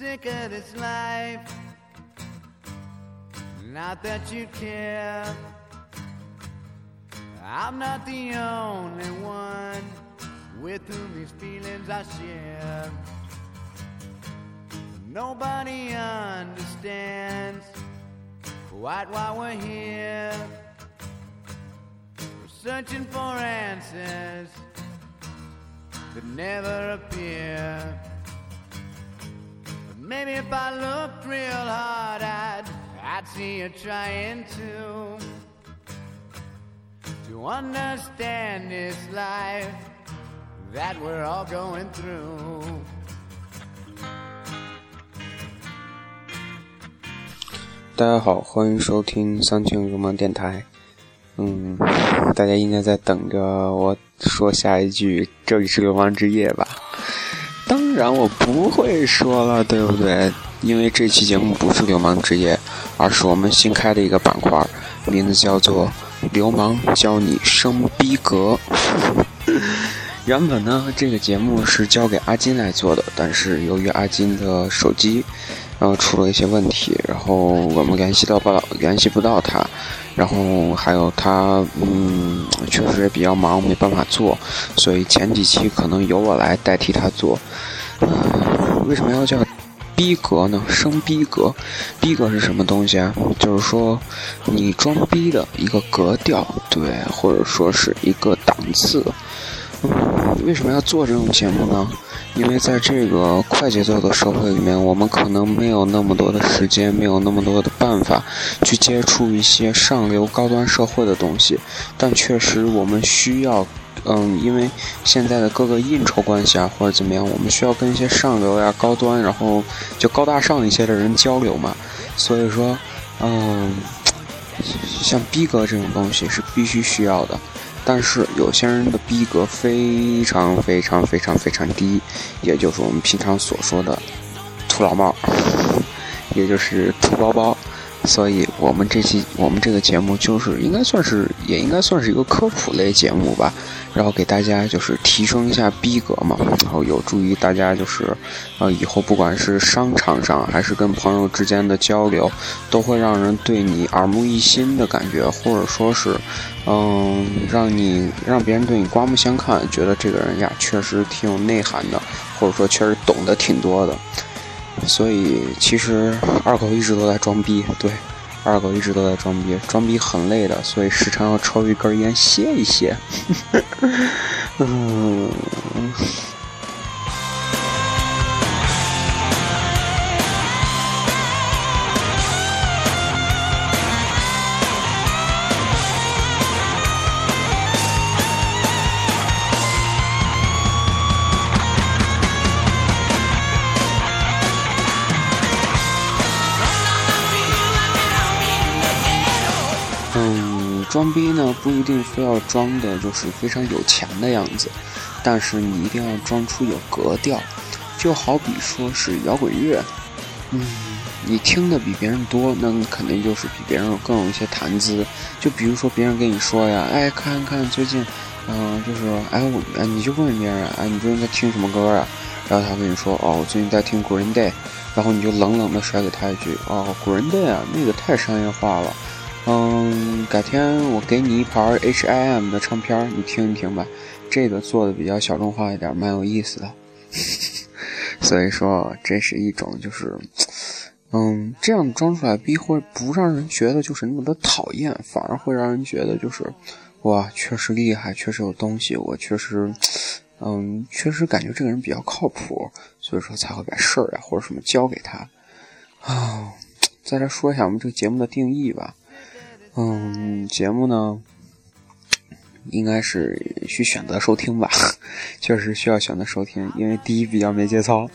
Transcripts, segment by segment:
sick of this life. Not that you care. I'm not the only one with whom these feelings I share. Nobody understands quite why we're here. We're searching for answers that never appear. Maybe if I looked real hard, I'd, I'd see you trying to to understand this life that we're all going through. 大家好，欢迎收听三庆入梦电台。嗯，大家应该在等着我说下一句“这里是流氓之夜”吧？当然我不会说了，对不对？因为这期节目不是流氓职业，而是我们新开的一个板块，名字叫做“流氓教你生逼格”。原本呢，这个节目是交给阿金来做的，但是由于阿金的手机。然后出了一些问题，然后我们联系到不到，联系不到他，然后还有他，嗯，确实也比较忙，没办法做，所以前几期可能由我来代替他做。为什么要叫逼格呢？升逼格，逼格是什么东西啊？就是说你装逼的一个格调，对，或者说是一个档次。为什么要做这种节目呢？因为在这个快节奏的社会里面，我们可能没有那么多的时间，没有那么多的办法去接触一些上流高端社会的东西。但确实，我们需要，嗯，因为现在的各个应酬关系啊，或者怎么样，我们需要跟一些上流呀、高端，然后就高大上一些的人交流嘛。所以说，嗯，像逼格这种东西是必须需要的。但是有些人的逼格非常非常非常非常低，也就是我们平常所说的土老帽，也就是土包包。所以我们这期我们这个节目就是应该算是也应该算是一个科普类节目吧，然后给大家就是提升一下逼格嘛，然后有助于大家就是呃以后不管是商场上还是跟朋友之间的交流，都会让人对你耳目一新的感觉，或者说是嗯让你让别人对你刮目相看，觉得这个人呀确实挺有内涵的，或者说确实懂得挺多的。所以其实二狗一直都在装逼，对，二狗一直都在装逼，装逼很累的，所以时常要抽一根烟歇一歇。嗯。不一定非要装的就是非常有钱的样子，但是你一定要装出有格调。就好比说是摇滚乐，嗯，你听的比别人多，那肯定就是比别人更有一些谈资。就比如说别人跟你说呀，哎，看看最近，嗯，就是哎我，哎你就问别人，哎你最近在听什么歌啊？然后他跟你说，哦，我最近在听 Green Day，然后你就冷冷的甩给他一句，哦，Green Day 啊，那个太商业化了。嗯，改天我给你一盘 H.I.M 的唱片，你听一听吧。这个做的比较小众化一点，蛮有意思的。所以说，这是一种就是，嗯，这样装出来逼会不让人觉得就是那么的讨厌，反而会让人觉得就是，哇，确实厉害，确实有东西，我确实，嗯，确实感觉这个人比较靠谱，所以说才会把事儿啊或者什么交给他。啊，再来说一下我们这个节目的定义吧。嗯，节目呢，应该是去选择收听吧，确实需要选择收听，因为第一比较没节操，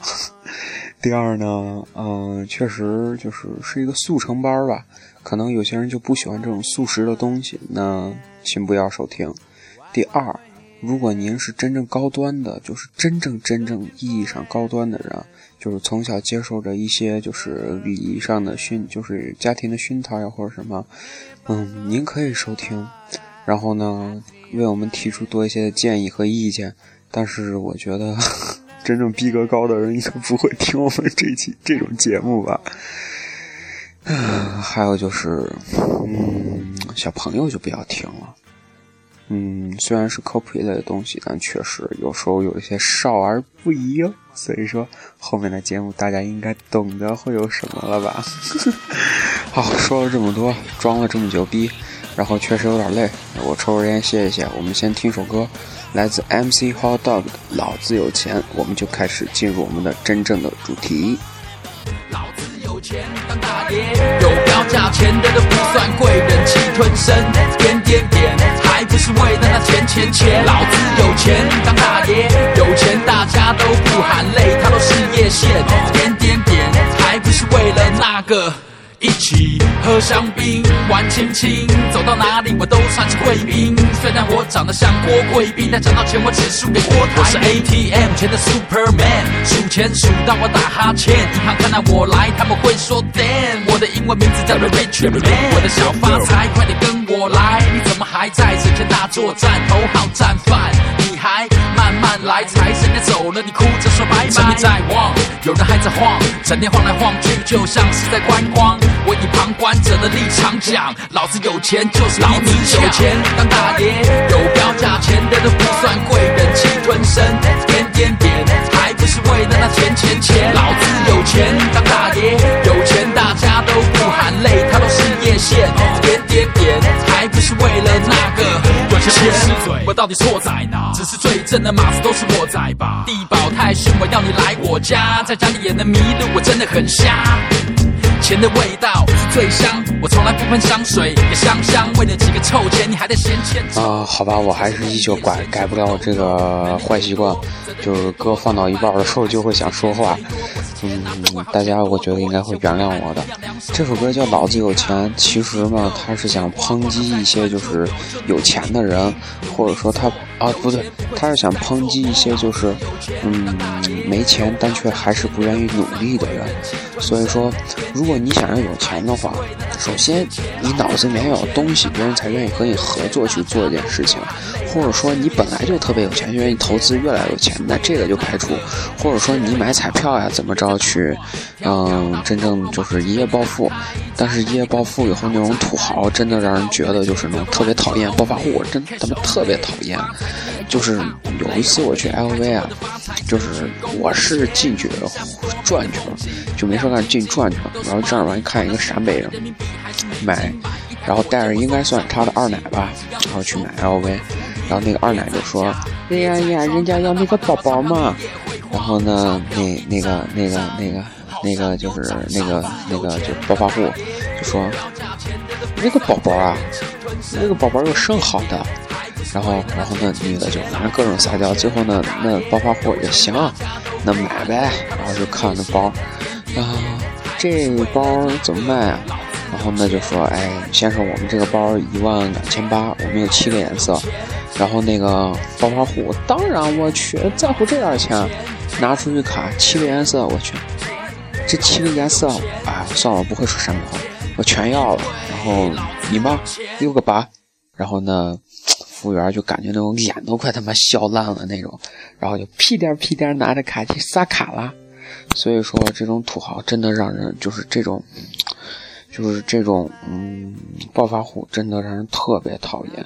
第二呢，嗯，确实就是是一个速成班吧，可能有些人就不喜欢这种速食的东西，那请不要收听。第二，如果您是真正高端的，就是真正真正意义上高端的人，就是从小接受着一些就是礼仪上的熏，就是家庭的熏陶呀，或者什么。嗯，您可以收听，然后呢，为我们提出多一些建议和意见。但是我觉得，真正逼格高的人应该不会听我们这期这种节目吧。还有就是，嗯，小朋友就不要听了。嗯，虽然是科普一类的东西，但确实有时候有一些少儿不宜哦。所以说，后面的节目大家应该懂得会有什么了吧？好，说了这么多，装了这么久逼，然后确实有点累，我抽根烟歇一歇。我们先听首歌，来自 MC Hot Dog 的《老子有钱》，我们就开始进入我们的真正的主题。老子有钱当大爷，有标价钱的都不算贵忍，气吞声，点点点，还不是为了那钱钱钱。老子有钱当大爷，有钱大家都不喊累，他都事业线，点点点，还不是为了那个。一起喝香槟，玩亲亲，走到哪里我都算是贵宾。虽然我长得像郭贵宾，但讲到钱我只输给郭台我是 ATM 前的 Superman，数钱数到我打哈欠。银行看到我来，他们会说 Damn，我的英文名字叫 Rich Man，我的小发财，快点跟我来。你怎么还在整天大作战，头号战犯？慢慢来，财神爷走了，你哭着说拜拜。生命在望，有人还在晃，整天晃来晃去，就像是在观光。我以旁观者的立场讲，老子有钱就是老子有钱当大爷，有标价钱的都不算贵人，气吞声，点点点，是为了那钱钱钱。老子有钱当大爷，有钱大家都不喊累，他都是业线，点点点，还不是为了那个有钱。我到底错在哪？只是最正的马子都是我在吧？地保太凶，我要你来我家，在家里也能迷路，我真的很瞎。钱的味道最香，我从来不喷香水，也香香。为了几个臭钱，你还得嫌钱啊？好吧，我还是依旧改改不了这个坏习惯，就是歌放到一半的时候就会想说话。嗯，大家我觉得应该会原谅我的。这首歌叫《老子有钱》，其实呢，他是想抨击一些就是有钱的人，或者说他啊不对，他是想抨击一些就是嗯没钱但却还是不愿意努力的人。所以说，如果你想要有钱的话，首先你脑子里面要有东西，别人才愿意和你合作去做一件事情。或者说你本来就特别有钱，愿意投资越来越有钱，那这个就排除。或者说你买彩票呀，怎么着去，嗯，真正就是一夜暴富。但是一夜暴富以后那种土豪，真的让人觉得就是那种特别讨厌。暴发户真他妈特别讨厌。就是有一次我去 LV 啊，就是我是进去转去了，就没事干进转去了。然后正儿八经看一个陕北人买，然后带着应该算他的二奶吧，然后去买 LV。然后那个二奶就说：“哎呀呀，人家要那个包包嘛。”然后呢，那那个那个那个那个就是那个那个就暴发户就说：“那个包包啊，那个包包有甚好的。”然后然后那女的就反正各种撒娇，最后呢，那暴发户也行，那买呗。然后就看那包，啊，这包怎么卖啊？然后那就说：“哎，先生，我们这个包一万两千八，我们有七个颜色。”然后那个暴发户，当然我去在乎这点钱，拿出去卡七个颜色，我去，这七个颜色，哎，算了，不会说山东话，我全要了。然后你妈六个八，然后呢，服务员就感觉那种脸都快他妈笑烂了那种，然后就屁颠屁颠拿着卡去撒卡了。所以说这种土豪真的让人就是这种，就是这种嗯暴发户真的让人特别讨厌。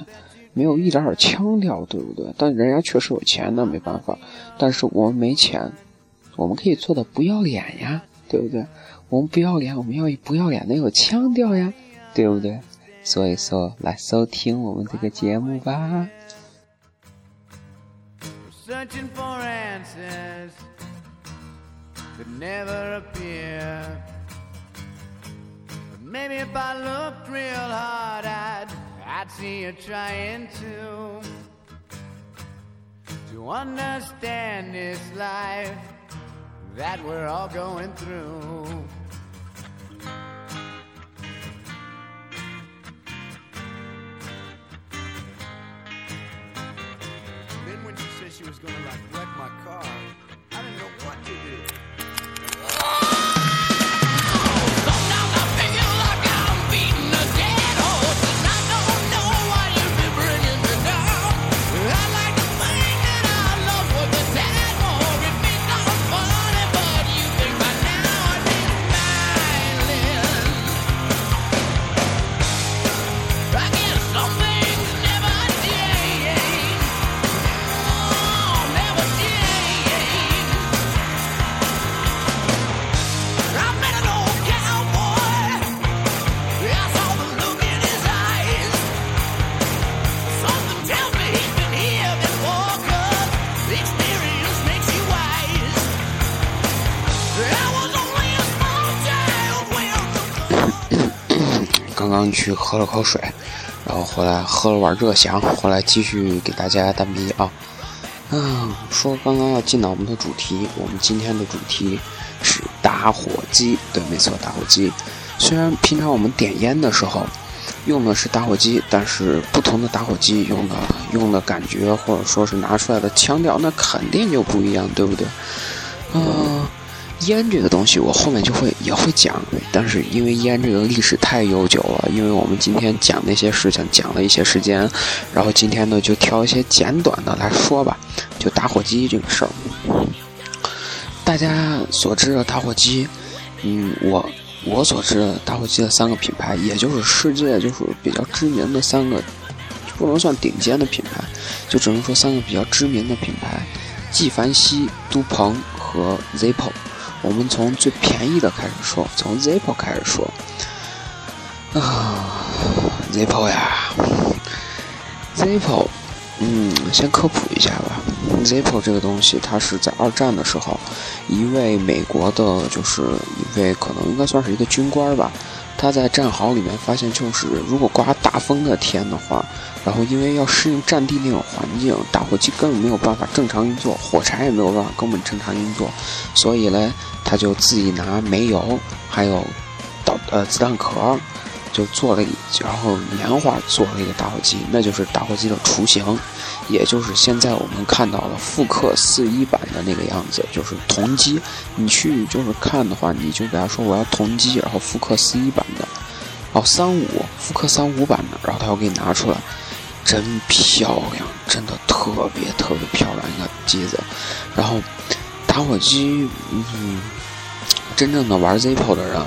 没有一点点腔调，对不对？但人家确实有钱，那没办法。但是我们没钱，我们可以做的不要脸呀，对不对？我们不要脸，我们要以不要脸的有腔调呀，对不对？所以说，来收听我们这个节目吧。I'd see you trying to to understand this life that we're all going through. 刚去喝了口水，然后回来喝了碗热翔，回来继续给大家单逼啊。嗯，说刚刚要进到我们的主题，我们今天的主题是打火机。对，没错，打火机。虽然平常我们点烟的时候用的是打火机，但是不同的打火机用的用的感觉或者说是拿出来的腔调，那肯定就不一样，对不对？嗯。烟这个东西，我后面就会也会讲，但是因为烟这个历史太悠久了，因为我们今天讲那些事情讲了一些时间，然后今天呢就挑一些简短的来说吧，就打火机这个事儿。大家所知的打火机，嗯，我我所知的打火机的三个品牌，也就是世界就是比较知名的三个，不能算顶尖的品牌，就只能说三个比较知名的品牌：纪梵希、都鹏和 Zippo。我们从最便宜的开始说，从 Zippo 开始说。啊，Zippo 呀，Zippo，嗯，先科普一下吧。Zippo 这个东西，它是在二战的时候，一位美国的，就是一位可能应该算是一个军官吧。他在战壕里面发现，就是如果刮大风的天的话，然后因为要适应战地那种环境，打火机根本没有办法正常运作，火柴也没有办法根本正常运作，所以嘞。他就自己拿煤油，还有导呃子弹壳，就做了，然后棉花做了一个打火机，那就是打火机的雏形，也就是现在我们看到的复刻四一版的那个样子，就是铜机。你去就是看的话，你就给他说我要铜机，然后复刻四一版的，哦三五复刻三五版的，然后他要给你拿出来，真漂亮，真的特别特别漂亮一个机子，然后。打火机，嗯，真正的玩 Zippo 的人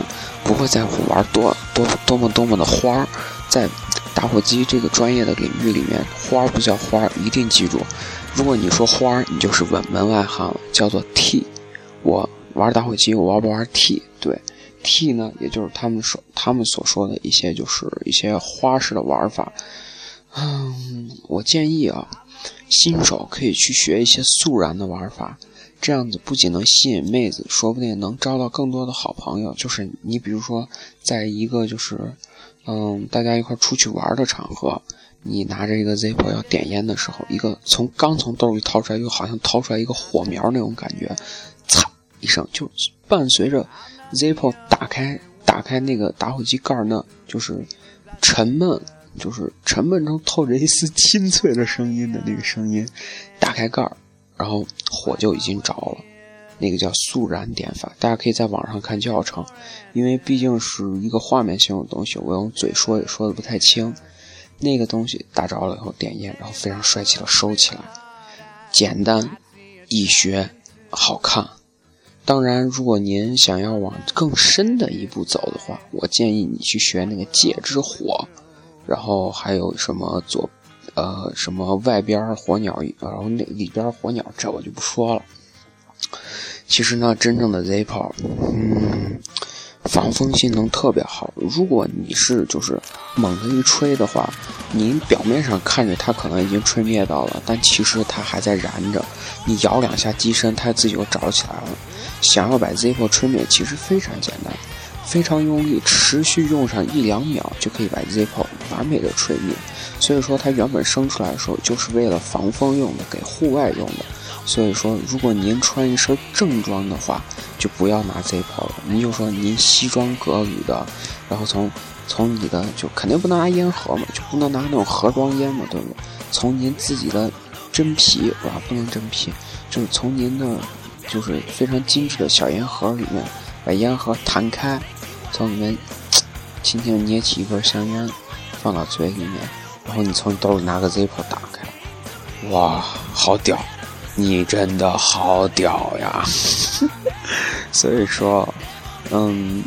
不会在乎玩多多多么多么的花儿，在打火机这个专业的领域里面，花儿不叫花儿，一定记住，如果你说花儿，你就是稳门外汉了，叫做 T。我玩打火机，我玩不玩 T？对，T 呢，也就是他们说他们所说的一些就是一些花式的玩法。嗯，我建议啊，新手可以去学一些速燃的玩法。这样子不仅能吸引妹子，说不定能招到更多的好朋友。就是你，比如说，在一个就是，嗯，大家一块出去玩的场合，你拿着一个 Zippo 要点烟的时候，一个从刚从兜里掏出来，又好像掏出来一个火苗那种感觉，嚓一声，就伴随着 Zippo 打开打开那个打火机盖儿，那就是沉闷，就是沉闷中透着一丝 清脆的声音的那个声音，打开盖儿。然后火就已经着了，那个叫速燃点法，大家可以在网上看教程，因为毕竟是一个画面性的东西，我用嘴说也说的不太清。那个东西打着了以后点烟，然后非常帅气的收起来，简单易学，好看。当然，如果您想要往更深的一步走的话，我建议你去学那个戒之火，然后还有什么左。呃，什么外边火鸟，然后那里边火鸟，这我就不说了。其实呢，真正的 Zippo，嗯，防风性能特别好。如果你是就是猛的一吹的话，您表面上看着它可能已经吹灭到了，但其实它还在燃着。你摇两下机身，它自己又着起来了。想要把 Zippo 吹灭，其实非常简单，非常用力，持续用上一两秒就可以把 Zippo 完美的吹灭。所以说，它原本生出来的时候就是为了防风用的，给户外用的。所以说，如果您穿一身正装的话，就不要拿 Zippo 了。您就说您西装革履的，然后从从你的就肯定不能拿烟盒嘛，就不能拿那种盒装烟嘛，对不对？从您自己的真皮啊，不能真皮，就是从您的就是非常精致的小烟盒里面把烟盒弹开，从里面 轻轻捏起一根香烟，放到嘴里面。然后你从兜里拿个 Zippo 打开，哇，好屌！你真的好屌呀！所以说，嗯，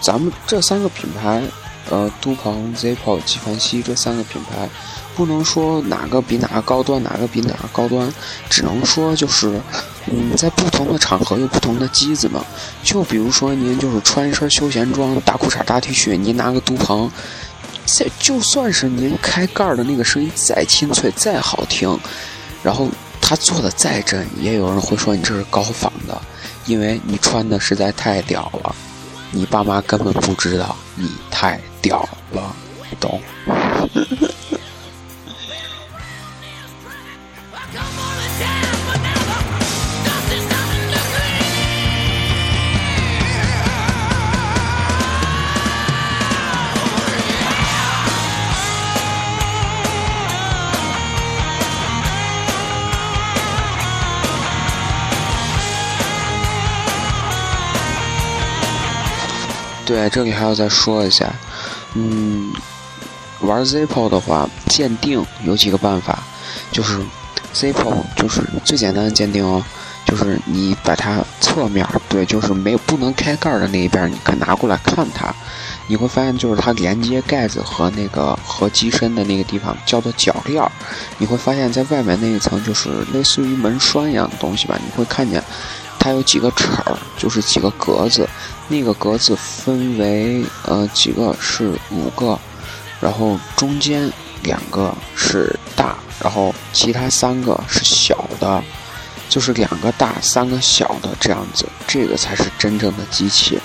咱们这三个品牌，呃，都鹏、Zippo、纪梵希这三个品牌，不能说哪个比哪个高端，哪个比哪个高端，只能说就是，嗯，在不同的场合有不同的机子嘛。就比如说您就是穿一身休闲装，大裤衩大 T 恤，您拿个都鹏。再就算是您开盖的那个声音再清脆再好听，然后他做的再真，也有人会说你这是高仿的。因为你穿的实在太屌了，你爸妈根本不知道你太屌了，懂？对，这里还要再说一下，嗯，玩 Zippo 的话，鉴定有几个办法，就是 Zippo 就是最简单的鉴定哦，就是你把它侧面，对，就是没有不能开盖的那一边，你可拿过来看它，你会发现就是它连接盖子和那个和机身的那个地方叫做铰链，你会发现在外面那一层就是类似于门栓一样的东西吧，你会看见它有几个齿儿，就是几个格子。那个格子分为呃几个是五个，然后中间两个是大，然后其他三个是小的，就是两个大三个小的这样子，这个才是真正的机器。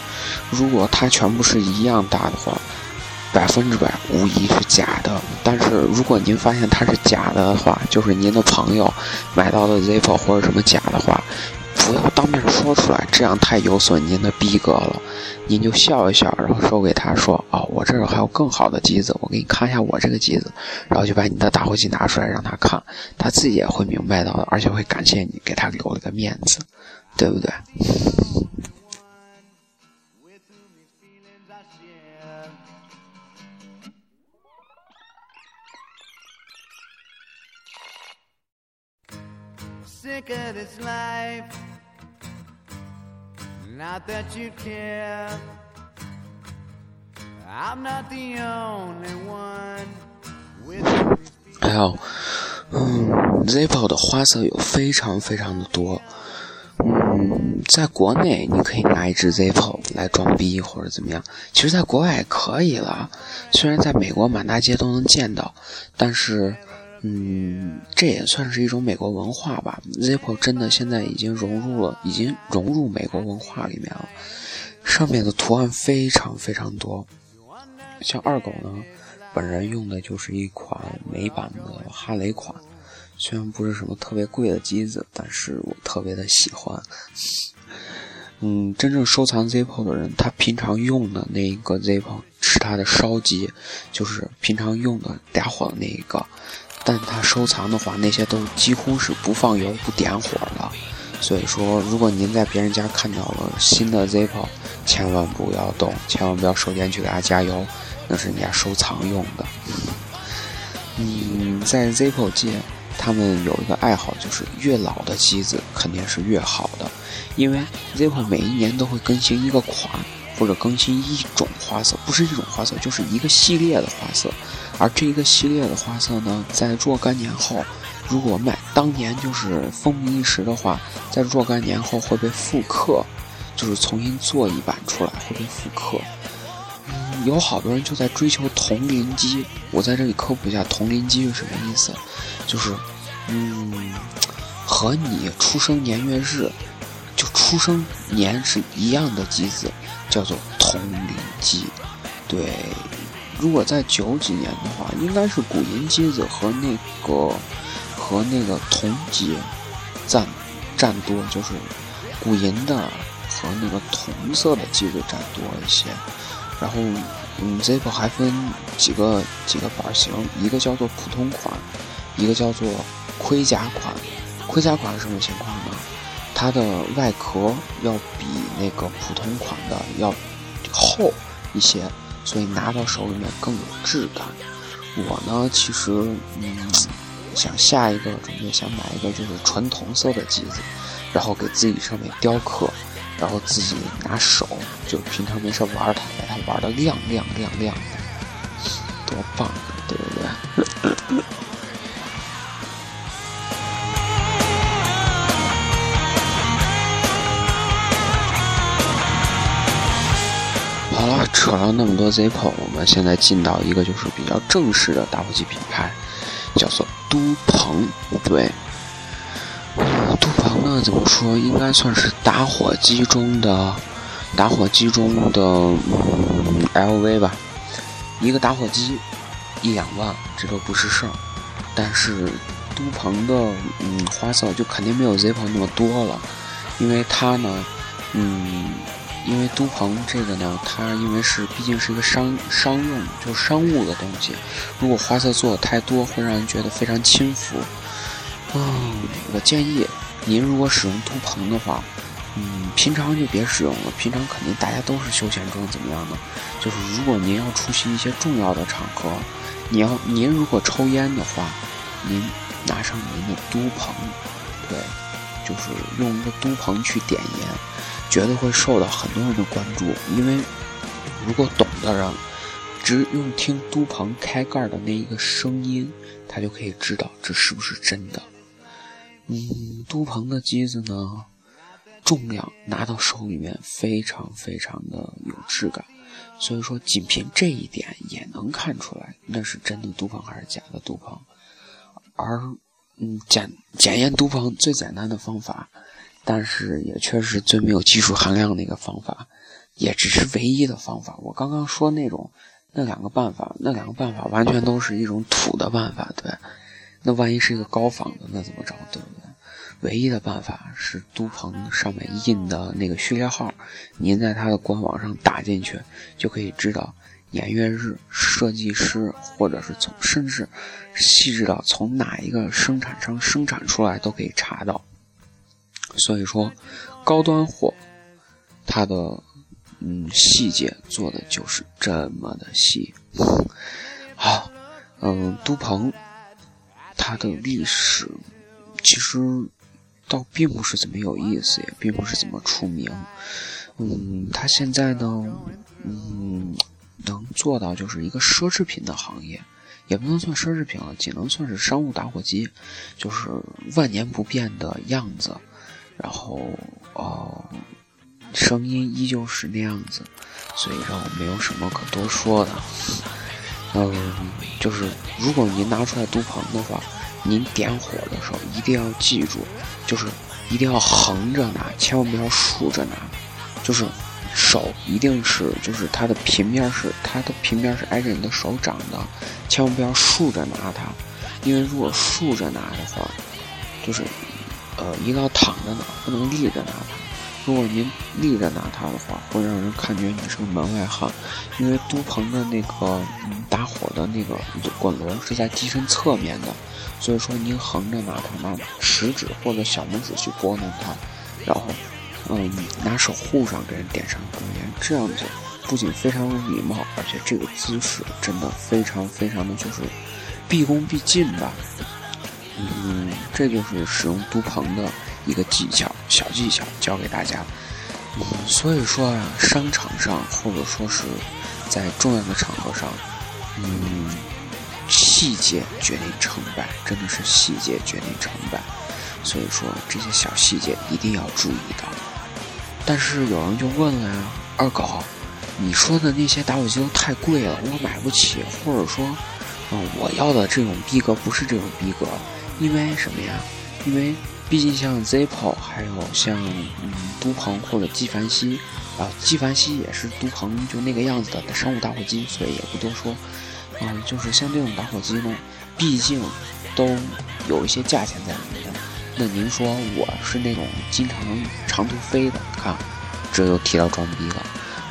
如果它全部是一样大的话，百分之百无疑是假的。但是如果您发现它是假的话，就是您的朋友买到的 Zippo 或者什么假的话。不要当面说出来，这样太有损您的逼格了。您就笑一笑，然后说给他说：“哦，我这儿还有更好的机子，我给你看一下我这个机子。”然后就把你的打火机拿出来让他看，他自己也会明白到的，而且会感谢你给他留了个面子，对不对？Not that you care. I'm not the only one with. 有，嗯，Zippo 的花色有非常非常的多。嗯，在国内你可以拿一支 Zippo 来装逼或者怎么样，其实在国外也可以了。虽然在美国满大街都能见到，但是。嗯，这也算是一种美国文化吧。Zippo 真的现在已经融入了，已经融入美国文化里面了。上面的图案非常非常多，像二狗呢，本人用的就是一款美版的哈雷款，虽然不是什么特别贵的机子，但是我特别的喜欢。嗯，真正收藏 Zippo 的人，他平常用的那一个 Zippo 是他的烧机，就是平常用的点火的那一个。但他收藏的话，那些都几乎是不放油、不点火的。所以说，如果您在别人家看到了新的 Zippo，千万不要动，千万不要手电去给他加油，那是人家收藏用的。嗯，在 Zippo 界，他们有一个爱好，就是越老的机子肯定是越好的，因为 Zippo 每一年都会更新一个款。或者更新一种花色，不是一种花色，就是一个系列的花色。而这一个系列的花色呢，在若干年后，如果买当年就是风靡一时的话，在若干年后会被复刻，就是重新做一版出来会被复刻。嗯，有好多人就在追求同龄机，我在这里科普一下同龄机是什么意思，就是，嗯，和你出生年月日，就出生年是一样的机子。叫做同龄机，对。如果在九几年的话，应该是古银机子和那个和那个铜机占占多，就是古银的和那个铜色的机子占多一些。然后，嗯，Zippo 还分几个几个版型，一个叫做普通款，一个叫做盔甲款。盔甲款是什么情况呢？它的外壳要比那个普通款的要厚一些，所以拿到手里面更有质感。我呢，其实嗯，想下一个准备想买一个就是纯铜色的机子，然后给自己上面雕刻，然后自己拿手就平常没事玩它，把它玩的亮亮亮亮的，多棒，对不对？扯了那么多 Zippo，我们现在进到一个就是比较正式的打火机品牌，叫做都鹏。对，都鹏呢，怎么说，应该算是打火机中的打火机中的嗯 LV 吧。一个打火机一两万，这都不是事儿。但是都鹏的嗯花色就肯定没有 Zippo 那么多了，因为它呢，嗯。因为都鹏这个呢，它因为是毕竟是一个商商用，就是商务的东西，如果花色做的太多，会让人觉得非常轻浮。嗯，我建议您如果使用都鹏的话，嗯，平常就别使用了。平常肯定大家都是休闲装，怎么样呢？就是如果您要出席一些重要的场合，你要您如果抽烟的话，您拿上您的都鹏，对，就是用一个都鹏去点烟。绝对会受到很多人的关注，因为如果懂的人，只用听都鹏开盖的那一个声音，他就可以知道这是不是真的。嗯，都鹏的机子呢，重量拿到手里面非常非常的有质感，所以说仅凭这一点也能看出来那是真的都鹏还是假的都鹏。而嗯，检检验都鹏最简单的方法。但是也确实最没有技术含量的一个方法，也只是唯一的方法。我刚刚说那种那两个办法，那两个办法完全都是一种土的办法，对。那万一是一个高仿的，那怎么着，对不对？唯一的办法是都鹏上面印的那个序列号，您在它的官网上打进去，就可以知道年月日、设计师，或者是从甚至细致到从哪一个生产商生产出来都可以查到。所以说，高端货，它的嗯细节做的就是这么的细。好，嗯，都鹏，它的历史其实倒并不是怎么有意思，也并不是怎么出名。嗯，它现在呢，嗯，能做到就是一个奢侈品的行业，也不能算奢侈品了，仅能算是商务打火机，就是万年不变的样子。然后，哦，声音依旧是那样子，所以让我没有什么可多说的。嗯，就是如果您拿出来都鹏的话，您点火的时候一定要记住，就是一定要横着拿，千万不要竖着拿。就是手一定是，就是它的平面是它的平面是挨着你的手掌的，千万不要竖着拿它，因为如果竖着拿的话，就是。呃，一定要躺着拿，不能立着拿它。如果您立着拿它的话，会让人感觉你是个门外汉。因为都鹏的那个打火的那个滚轮是在机身侧面的，所以说您横着拿它，拿食指或者小拇指去拨弄它，然后，嗯，拿手护上给人点上根烟，这样子不仅非常有礼貌，而且这个姿势真的非常非常的就是毕恭毕敬吧。嗯，这就是使用都鹏的一个技巧，小技巧教给大家。所以说啊，商场上或者说是在重要的场合上，嗯，细节决定成败，真的是细节决定成败。所以说这些小细节一定要注意到。但是有人就问了呀，二狗，你说的那些打火机都太贵了，我买不起，或者说，嗯，我要的这种逼格不是这种逼格。因为什么呀？因为毕竟像 Zippo，还有像嗯都鹏或者纪梵希，啊纪梵希也是都鹏就那个样子的商务打火机，所以也不多说。嗯，就是像这种打火机呢，毕竟都有一些价钱在里面。那您说我是那种经常长途飞的，看这又提到装逼了。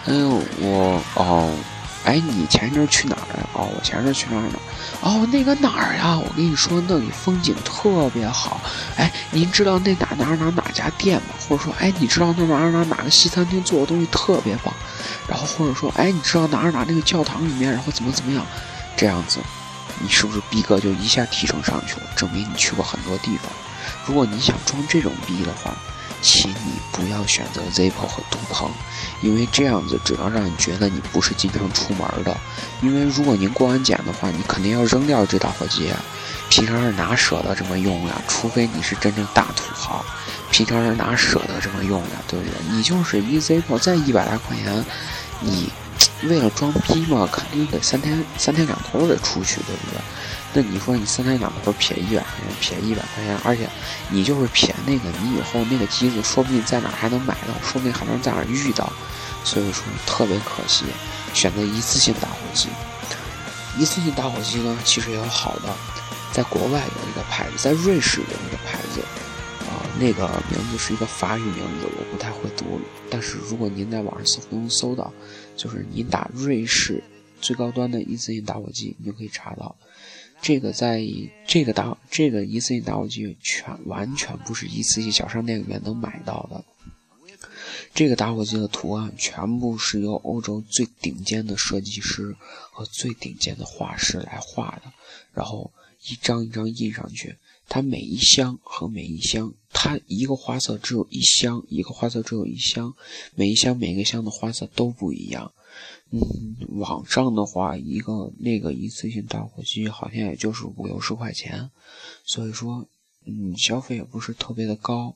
哎呦，我哦。哎，你前一阵去哪儿呀？哦，我前一阵去哪儿呢？哦，那个哪儿呀？我跟你说，那里风景特别好。哎，您知道那哪哪哪哪家店吗？或者说，哎，你知道那哪哪哪个西餐厅做的东西特别棒？然后或者说，哎，你知道哪哪那个教堂里面，然后怎么怎么样？这样子，你是不是逼格就一下提升上去了？证明你去过很多地方。如果你想装这种逼的话，请你不要选择 Zippo 和杜鹏，因为这样子只能让你觉得你不是经常出门的。因为如果您过安检的话，你肯定要扔掉这打火机，平常人哪舍得这么用呀？除非你是真正大土豪，平常人哪舍得这么用呀？对不对？你就是一 Zippo 再一百来块钱，你为了装逼嘛，肯定得三天三天两头得出去，对不对？那你说你三天两头撇一百块钱，撇一百块钱，而且你就是撇那个，你以后那个机子说不定在哪还能买到，说不定还能在哪遇到，所以说特别可惜。选择一次性打火机，一次性打火机呢，其实也有好的，在国外有一个牌子，在瑞士有一个牌子。啊那个名字是一个法语名字，我不太会读。但是如果您在网上搜，能搜到，就是你打瑞士最高端的一次性打火机，你就可以查到。这个在这个打这个一次性打火机全完全不是一次性小商店里面能买到的。这个打火机的图案全部是由欧洲最顶尖的设计师和最顶尖的画师来画的，然后一张一张印上去。它每一箱和每一箱，它一个花色只有一箱，一个花色只有一箱，每一箱每个箱的花色都不一样。嗯，网上的话，一个那个一次性打火机好像也就是五六十块钱，所以说，嗯，消费也不是特别的高。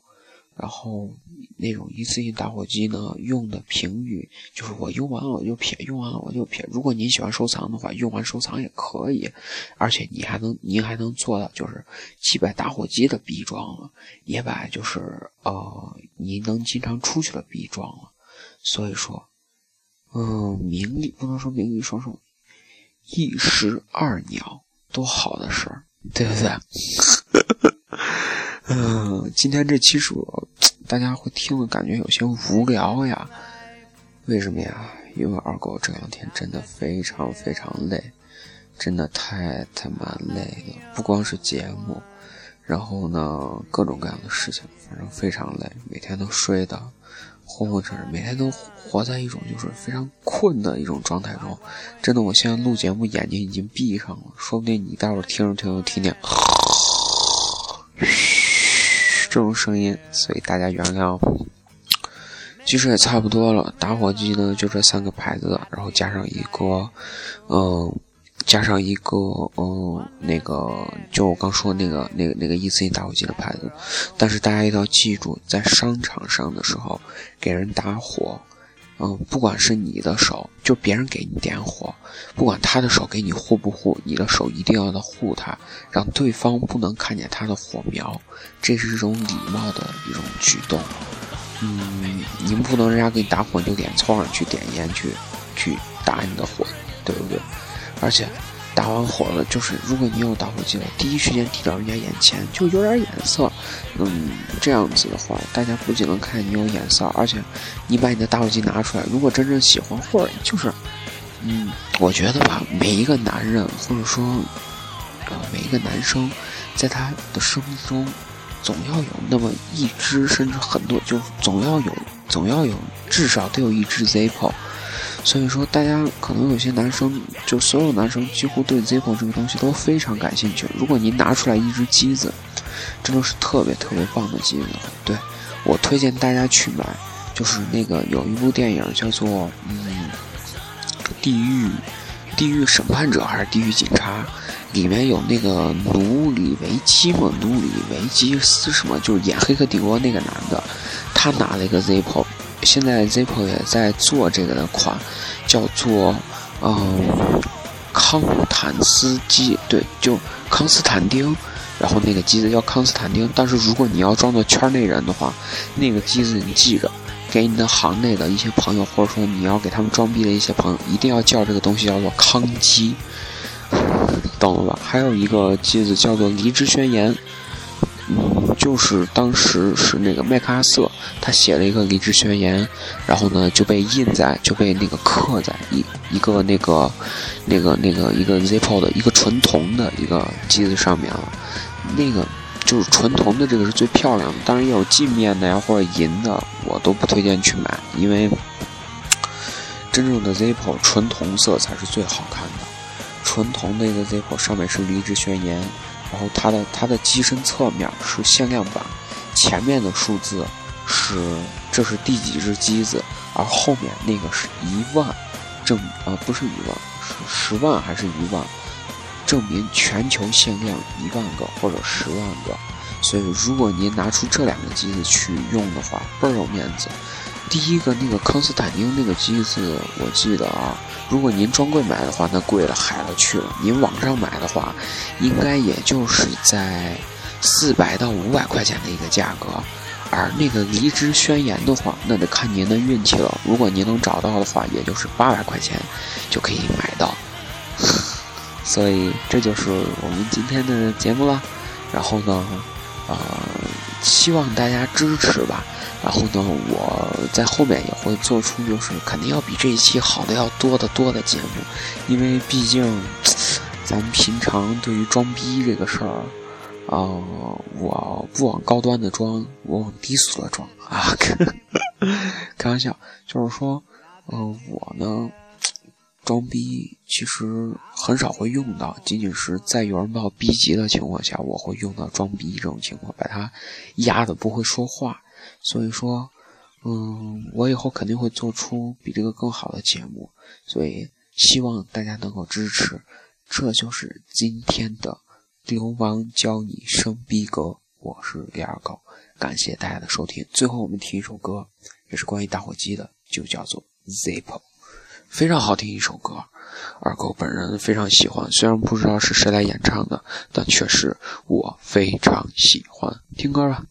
然后那种一次性打火机呢，用的频率就是我用完了我就撇，用完了我就撇。如果您喜欢收藏的话，用完收藏也可以，而且你还能您还能做到就是既把打火机的逼装了，也把就是呃您能经常出去的逼装了。所以说，嗯，名利不能说名利双收，一石二鸟，多好的事儿，对不对？嗯，今天这期数 大家会听了感觉有些无聊呀？为什么呀？因为二狗这两天真的非常非常累，真的太他妈累了。不光是节目，然后呢，各种各样的事情，反正非常累，每天都睡的昏昏沉沉，每天都活在一种就是非常困的一种状态中。真的，我现在录节目眼睛已经闭上了，说不定你待会儿听着听着听见。这种声音，所以大家原谅。其实也差不多了，打火机呢就这三个牌子，然后加上一个，嗯，加上一个，嗯，那个就我刚说那个那个那个一次性打火机的牌子。但是大家一定要记住，在商场上的时候给人打火。嗯，不管是你的手，就别人给你点火，不管他的手给你护不护，你的手一定要的护他，让对方不能看见他的火苗，这是一种礼貌的一种举动。嗯，你不能人家给你打火你就点凑上去点烟去，去打你的火，对不对？而且。打完火了，就是如果你有打火机了，第一时间递到人家眼前，就有点眼色。嗯，这样子的话，大家不仅能看你有眼色，而且你把你的打火机拿出来，如果真正喜欢，或者就是，嗯，我觉得吧，每一个男人或者说，呃，每一个男生，在他的生命中，总要有那么一支，甚至很多，就总要有，总要有，至少得有一支 Zippo。所以说，大家可能有些男生，就所有男生几乎对 Zippo 这个东西都非常感兴趣。如果您拿出来一只机子，真的是特别特别棒的机子。对我推荐大家去买，就是那个有一部电影叫做嗯，地狱地狱审判者还是地狱警察，里面有那个努里维基嘛，努里维基斯什么，就是演《黑客帝国》那个男的，他拿了一个 Zippo。现在 Zippo 也在做这个的款，叫做嗯康坦斯基，对，就康斯坦丁。然后那个机子叫康斯坦丁，但是如果你要装作圈内人的话，那个机子你记着，给你的行内的一些朋友，或者说你要给他们装逼的一些朋友，一定要叫这个东西叫做康基，懂了吧？还有一个机子叫做离职宣言。就是当时是那个麦克阿瑟，他写了一个离职宣言，然后呢就被印在，就被那个刻在一一个那个那个那个一个 Zippo 的一个纯铜的一个机子上面了。那个就是纯铜的，这个是最漂亮的。当然也有镜面的呀，或者银的，我都不推荐去买，因为真正的 Zippo 纯铜色才是最好看的。纯铜的一个 Zippo 上面是离职宣言。然后它的它的机身侧面是限量版，前面的数字是这是第几只机子，而后面那个是一万，证啊不是一万是十万还是一万，证明全球限量一万个或者十万个，所以如果您拿出这两个机子去用的话，倍儿有面子。第一个那个康斯坦丁那个机子，我记得啊，如果您专柜买的话，那贵了海了去了。您网上买的话，应该也就是在四百到五百块钱的一个价格。而那个离职宣言的话，那得看您的运气了。如果您能找到的话，也就是八百块钱就可以买到。所以这就是我们今天的节目了。然后呢，呃，希望大家支持吧。然后呢，我在后面也会做出就是肯定要比这一期好的要多得多的节目，因为毕竟咱们平常对于装逼这个事儿。啊，我不往高端的装，我往低俗的装啊！开玩笑，就是说，嗯，我呢，装逼其实很少会用到，仅仅是在有人把我逼急的情况下，我会用到装逼这种情况，把他压的不会说话。所以说，嗯，我以后肯定会做出比这个更好的节目，所以希望大家能够支持。这就是今天的。流氓教你生逼格，我是李二狗，感谢大家的收听。最后我们听一首歌，也是关于打火机的，就叫做 Zippo，非常好听一首歌，二狗本人非常喜欢。虽然不知道是谁来演唱的，但确实我非常喜欢。听歌吧。